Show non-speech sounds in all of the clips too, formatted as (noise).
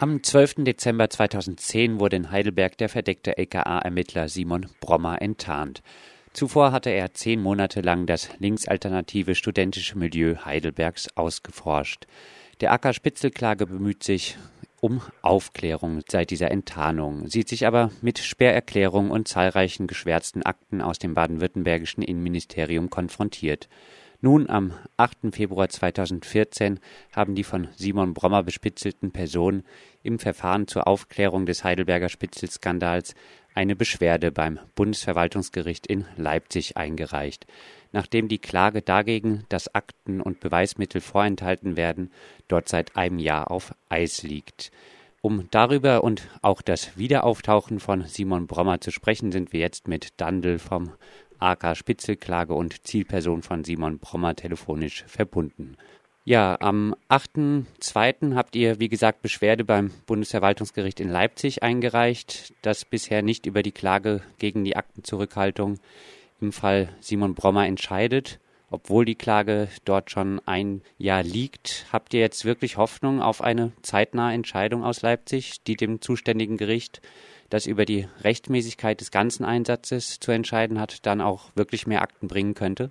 Am 12. Dezember 2010 wurde in Heidelberg der verdeckte LKA-Ermittler Simon Brommer enttarnt. Zuvor hatte er zehn Monate lang das linksalternative studentische Milieu Heidelbergs ausgeforscht. Der Acker Spitzelklage bemüht sich um Aufklärung seit dieser Enttarnung, sieht sich aber mit Sperrerklärungen und zahlreichen geschwärzten Akten aus dem baden-württembergischen Innenministerium konfrontiert. Nun, am 8. Februar 2014, haben die von Simon Brommer bespitzelten Personen im Verfahren zur Aufklärung des Heidelberger Spitzelskandals eine Beschwerde beim Bundesverwaltungsgericht in Leipzig eingereicht. Nachdem die Klage dagegen, dass Akten und Beweismittel vorenthalten werden, dort seit einem Jahr auf Eis liegt. Um darüber und auch das Wiederauftauchen von Simon Brommer zu sprechen, sind wir jetzt mit Dandel vom AK Spitzelklage und Zielperson von Simon Brommer telefonisch verbunden. Ja, am 8.2. habt ihr, wie gesagt, Beschwerde beim Bundesverwaltungsgericht in Leipzig eingereicht, das bisher nicht über die Klage gegen die Aktenzurückhaltung im Fall Simon Brommer entscheidet. Obwohl die Klage dort schon ein Jahr liegt, habt ihr jetzt wirklich Hoffnung auf eine zeitnahe Entscheidung aus Leipzig, die dem zuständigen Gericht das über die Rechtmäßigkeit des ganzen Einsatzes zu entscheiden hat, dann auch wirklich mehr Akten bringen könnte?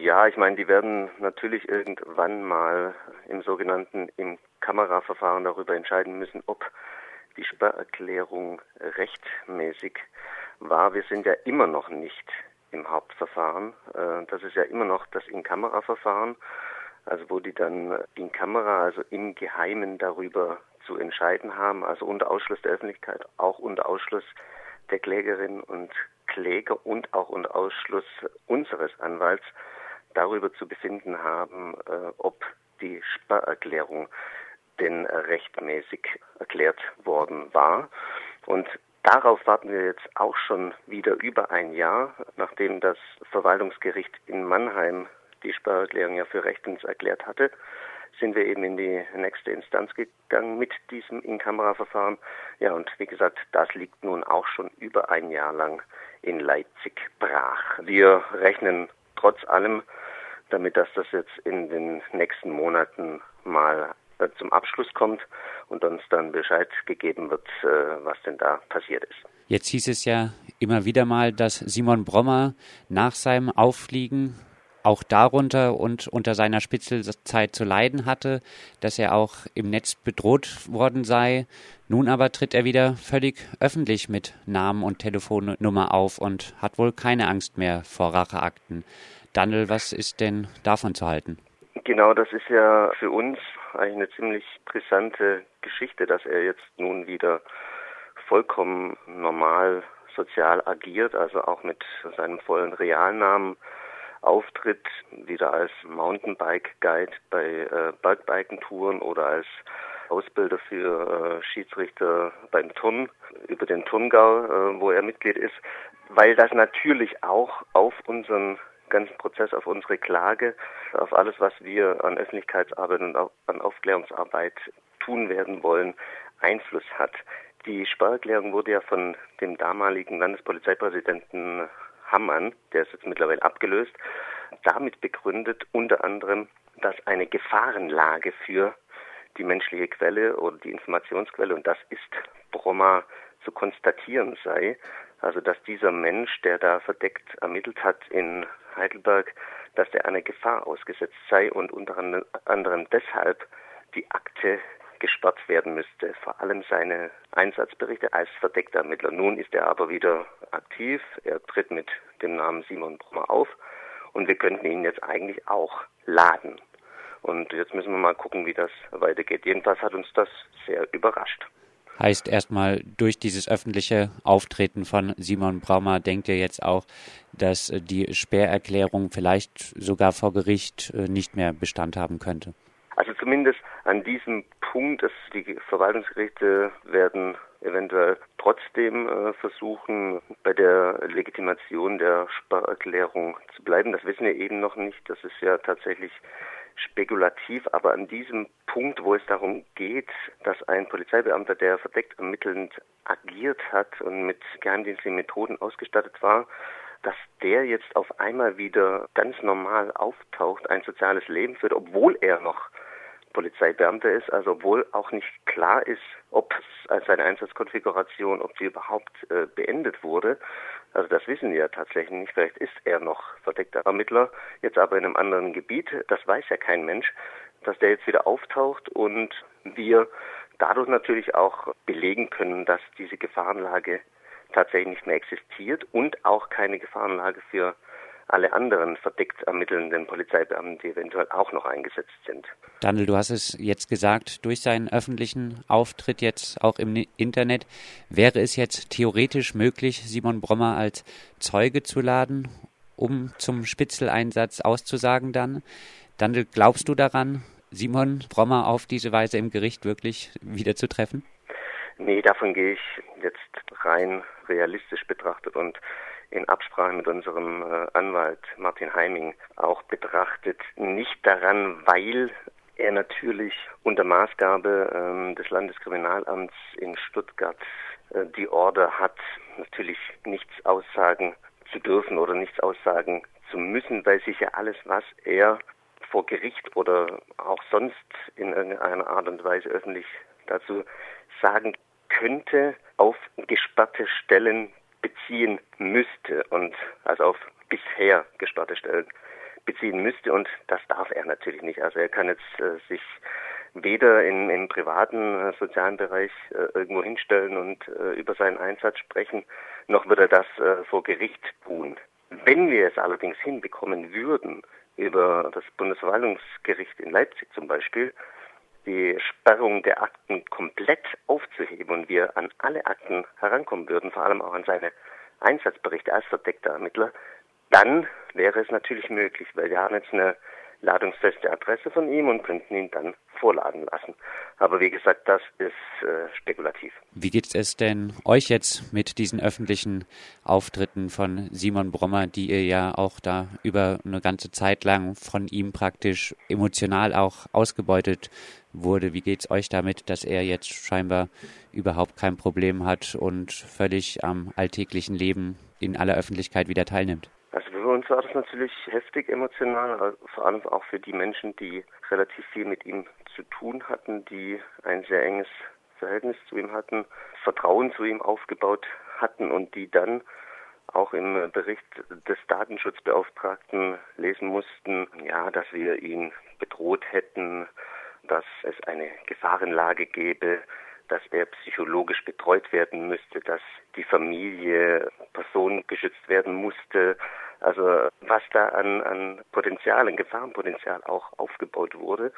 Ja, ich meine, die werden natürlich irgendwann mal im sogenannten im Kameraverfahren darüber entscheiden müssen, ob die Sperrerklärung rechtmäßig war. Wir sind ja immer noch nicht im Hauptverfahren. Äh, das ist ja immer noch das In-Kamera-Verfahren, also wo die dann in Kamera, also im Geheimen darüber zu entscheiden haben, also unter Ausschluss der Öffentlichkeit, auch unter Ausschluss der Klägerinnen und Kläger und auch unter Ausschluss unseres Anwalts darüber zu befinden haben, äh, ob die Sperrerklärung denn rechtmäßig erklärt worden war. Und darauf warten wir jetzt auch schon wieder über ein Jahr, nachdem das Verwaltungsgericht in Mannheim die Sperrerklärung ja für rechtens erklärt hatte sind wir eben in die nächste Instanz gegangen mit diesem In-Kamera-Verfahren. Ja, und wie gesagt, das liegt nun auch schon über ein Jahr lang in Leipzig brach. Wir rechnen trotz allem damit, dass das jetzt in den nächsten Monaten mal äh, zum Abschluss kommt und uns dann Bescheid gegeben wird, äh, was denn da passiert ist. Jetzt hieß es ja immer wieder mal, dass Simon Brommer nach seinem Auffliegen auch darunter und unter seiner Spitzelzeit zu leiden hatte, dass er auch im Netz bedroht worden sei. Nun aber tritt er wieder völlig öffentlich mit Namen und Telefonnummer auf und hat wohl keine Angst mehr vor Racheakten. Daniel, was ist denn davon zu halten? Genau, das ist ja für uns eigentlich eine ziemlich brisante Geschichte, dass er jetzt nun wieder vollkommen normal sozial agiert, also auch mit seinem vollen Realnamen auftritt, wieder als Mountainbike-Guide bei äh, Bergbikentouren oder als Ausbilder für äh, Schiedsrichter beim Turn über den Turngau, äh, wo er Mitglied ist, weil das natürlich auch auf unseren ganzen Prozess, auf unsere Klage, auf alles, was wir an Öffentlichkeitsarbeit und an Aufklärungsarbeit tun werden wollen, Einfluss hat. Die Sparerklärung wurde ja von dem damaligen Landespolizeipräsidenten Hammann, der ist jetzt mittlerweile abgelöst, damit begründet unter anderem, dass eine Gefahrenlage für die menschliche Quelle oder die Informationsquelle, und das ist Bromma, zu konstatieren sei. Also dass dieser Mensch, der da verdeckt ermittelt hat in Heidelberg, dass der einer Gefahr ausgesetzt sei und unter anderem deshalb die Akte gesperrt werden müsste, vor allem seine Einsatzberichte als verdeckter Ermittler. Nun ist er aber wieder aktiv, er tritt mit dem Namen Simon Brummer auf und wir könnten ihn jetzt eigentlich auch laden. Und jetzt müssen wir mal gucken, wie das weitergeht. Jedenfalls hat uns das sehr überrascht. Heißt erstmal, durch dieses öffentliche Auftreten von Simon Braumer denkt ihr jetzt auch, dass die Sperrerklärung vielleicht sogar vor Gericht äh, nicht mehr Bestand haben könnte? Also zumindest an diesem Punkt, dass die Verwaltungsgerichte werden eventuell trotzdem äh, versuchen, bei der Legitimation der Sparerklärung zu bleiben. Das wissen wir eben noch nicht. Das ist ja tatsächlich spekulativ, aber an diesem Punkt, wo es darum geht, dass ein Polizeibeamter, der verdeckt ermittelnd agiert hat und mit geheimdienstlichen Methoden ausgestattet war, dass der jetzt auf einmal wieder ganz normal auftaucht, ein soziales Leben führt, obwohl er noch Polizeibeamter ist, also obwohl auch nicht klar ist, ob seine Einsatzkonfiguration, ob sie überhaupt äh, beendet wurde. Also das wissen wir ja tatsächlich nicht. Vielleicht ist er noch verdeckter Ermittler, jetzt aber in einem anderen Gebiet. Das weiß ja kein Mensch, dass der jetzt wieder auftaucht und wir dadurch natürlich auch belegen können, dass diese Gefahrenlage tatsächlich nicht mehr existiert und auch keine Gefahrenlage für alle anderen verdeckt ermittelnden Polizeibeamten, die eventuell auch noch eingesetzt sind. Daniel, du hast es jetzt gesagt, durch seinen öffentlichen Auftritt jetzt auch im Internet, wäre es jetzt theoretisch möglich, Simon Brommer als Zeuge zu laden, um zum Spitzeleinsatz auszusagen dann? Daniel, glaubst du daran, Simon Brommer auf diese Weise im Gericht wirklich wieder zu treffen? Nee, davon gehe ich jetzt rein realistisch betrachtet und in Absprache mit unserem äh, Anwalt Martin Heiming auch betrachtet, nicht daran, weil er natürlich unter Maßgabe ähm, des Landeskriminalamts in Stuttgart äh, die Order hat, natürlich nichts aussagen zu dürfen oder nichts aussagen zu müssen, weil sich ja alles, was er vor Gericht oder auch sonst in irgendeiner Art und Weise öffentlich dazu sagen könnte, auf gesperrte Stellen beziehen müsste und also auf bisher gesperrte Stellen beziehen müsste und das darf er natürlich nicht. Also er kann jetzt äh, sich weder in, im privaten äh, sozialen Bereich äh, irgendwo hinstellen und äh, über seinen Einsatz sprechen, noch wird er das äh, vor Gericht tun. Wenn wir es allerdings hinbekommen würden, über das Bundesverwaltungsgericht in Leipzig zum Beispiel, die Sperrung der Akten komplett aufzuheben und wir an alle Akten herankommen würden, vor allem auch an seine Einsatzberichte als verdeckter Ermittler, dann wäre es natürlich möglich, weil wir haben jetzt eine ladungsfeste Adresse von ihm und könnten ihn dann vorladen lassen. Aber wie gesagt, das ist äh, spekulativ. Wie geht es denn euch jetzt mit diesen öffentlichen Auftritten von Simon Brommer, die ihr ja auch da über eine ganze Zeit lang von ihm praktisch emotional auch ausgebeutet wurde? Wie geht es euch damit, dass er jetzt scheinbar überhaupt kein Problem hat und völlig am alltäglichen Leben in aller Öffentlichkeit wieder teilnimmt? Uns war das natürlich heftig emotional, vor allem auch für die Menschen, die relativ viel mit ihm zu tun hatten, die ein sehr enges Verhältnis zu ihm hatten, Vertrauen zu ihm aufgebaut hatten und die dann auch im Bericht des Datenschutzbeauftragten lesen mussten, ja, dass wir ihn bedroht hätten, dass es eine Gefahrenlage gäbe, dass er psychologisch betreut werden müsste, dass die Familie personengeschützt werden musste. Also was da an, an Potenzial, an Gefahrenpotenzial auch aufgebaut wurde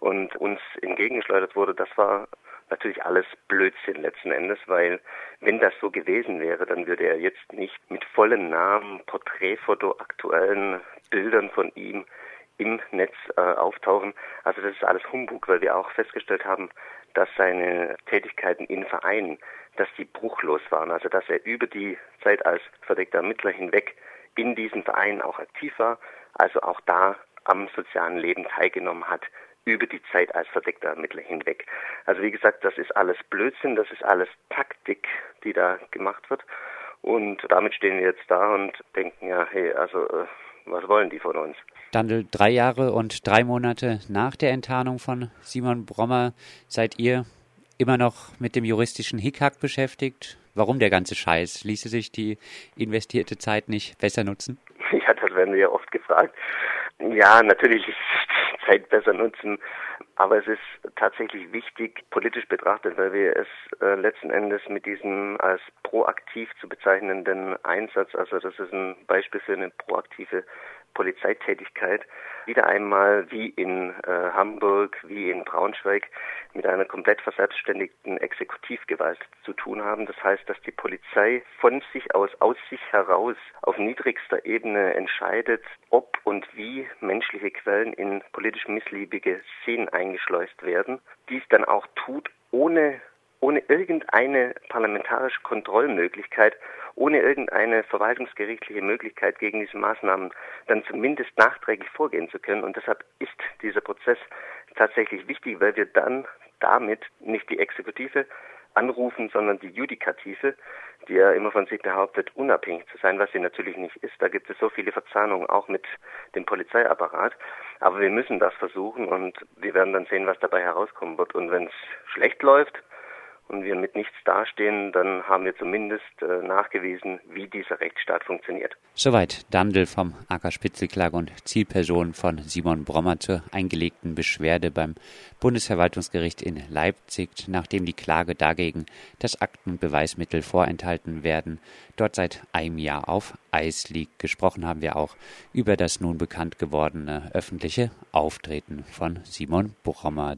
und uns entgegengeschleudert wurde, das war natürlich alles Blödsinn letzten Endes, weil wenn das so gewesen wäre, dann würde er jetzt nicht mit vollen Namen, Porträtfoto, aktuellen Bildern von ihm im Netz äh, auftauchen. Also das ist alles Humbug, weil wir auch festgestellt haben, dass seine Tätigkeiten in Vereinen, dass die bruchlos waren. Also dass er über die Zeit als verdeckter Ermittler hinweg in diesen Vereinen auch aktiv war, also auch da am sozialen Leben teilgenommen hat, über die Zeit als verdeckter Ermittler hinweg. Also wie gesagt, das ist alles Blödsinn, das ist alles Taktik, die da gemacht wird. Und damit stehen wir jetzt da und denken, ja, hey, also äh, was wollen die von uns? Dandel, drei Jahre und drei Monate nach der Enttarnung von Simon Brommer seid ihr immer noch mit dem juristischen Hickhack beschäftigt. Warum der ganze Scheiß? Ließe sich die investierte Zeit nicht besser nutzen? (laughs) Ja, das werden wir ja oft gefragt. Ja, natürlich ist die Zeit besser nutzen, aber es ist tatsächlich wichtig, politisch betrachtet, weil wir es äh, letzten Endes mit diesem als proaktiv zu bezeichnenden Einsatz, also das ist ein Beispiel für eine proaktive Polizeitätigkeit wieder einmal wie in äh, Hamburg, wie in Braunschweig mit einer komplett verselbstständigten Exekutivgewalt zu tun haben. Das heißt, dass die Polizei von sich aus, aus sich heraus auf niedrigster Ebene entscheidet, ob und wie menschliche Quellen in politisch missliebige Szenen eingeschleust werden. Dies dann auch tut, ohne ohne irgendeine parlamentarische Kontrollmöglichkeit, ohne irgendeine verwaltungsgerichtliche Möglichkeit gegen diese Maßnahmen dann zumindest nachträglich vorgehen zu können. Und deshalb ist dieser Prozess tatsächlich wichtig, weil wir dann damit nicht die Exekutive anrufen, sondern die Judikative, die ja immer von sich behauptet, unabhängig zu sein, was sie natürlich nicht ist. Da gibt es so viele Verzahnungen, auch mit dem Polizeiapparat. Aber wir müssen das versuchen und wir werden dann sehen, was dabei herauskommen wird. Und wenn es schlecht läuft, und wir mit nichts dastehen, dann haben wir zumindest äh, nachgewiesen, wie dieser Rechtsstaat funktioniert. Soweit Dandel vom AK Spitzelklage und Zielperson von Simon Brommer zur eingelegten Beschwerde beim Bundesverwaltungsgericht in Leipzig, nachdem die Klage dagegen, dass Akten und Beweismittel vorenthalten werden, dort seit einem Jahr auf Eis liegt. Gesprochen haben wir auch über das nun bekannt gewordene öffentliche Auftreten von Simon Brommer.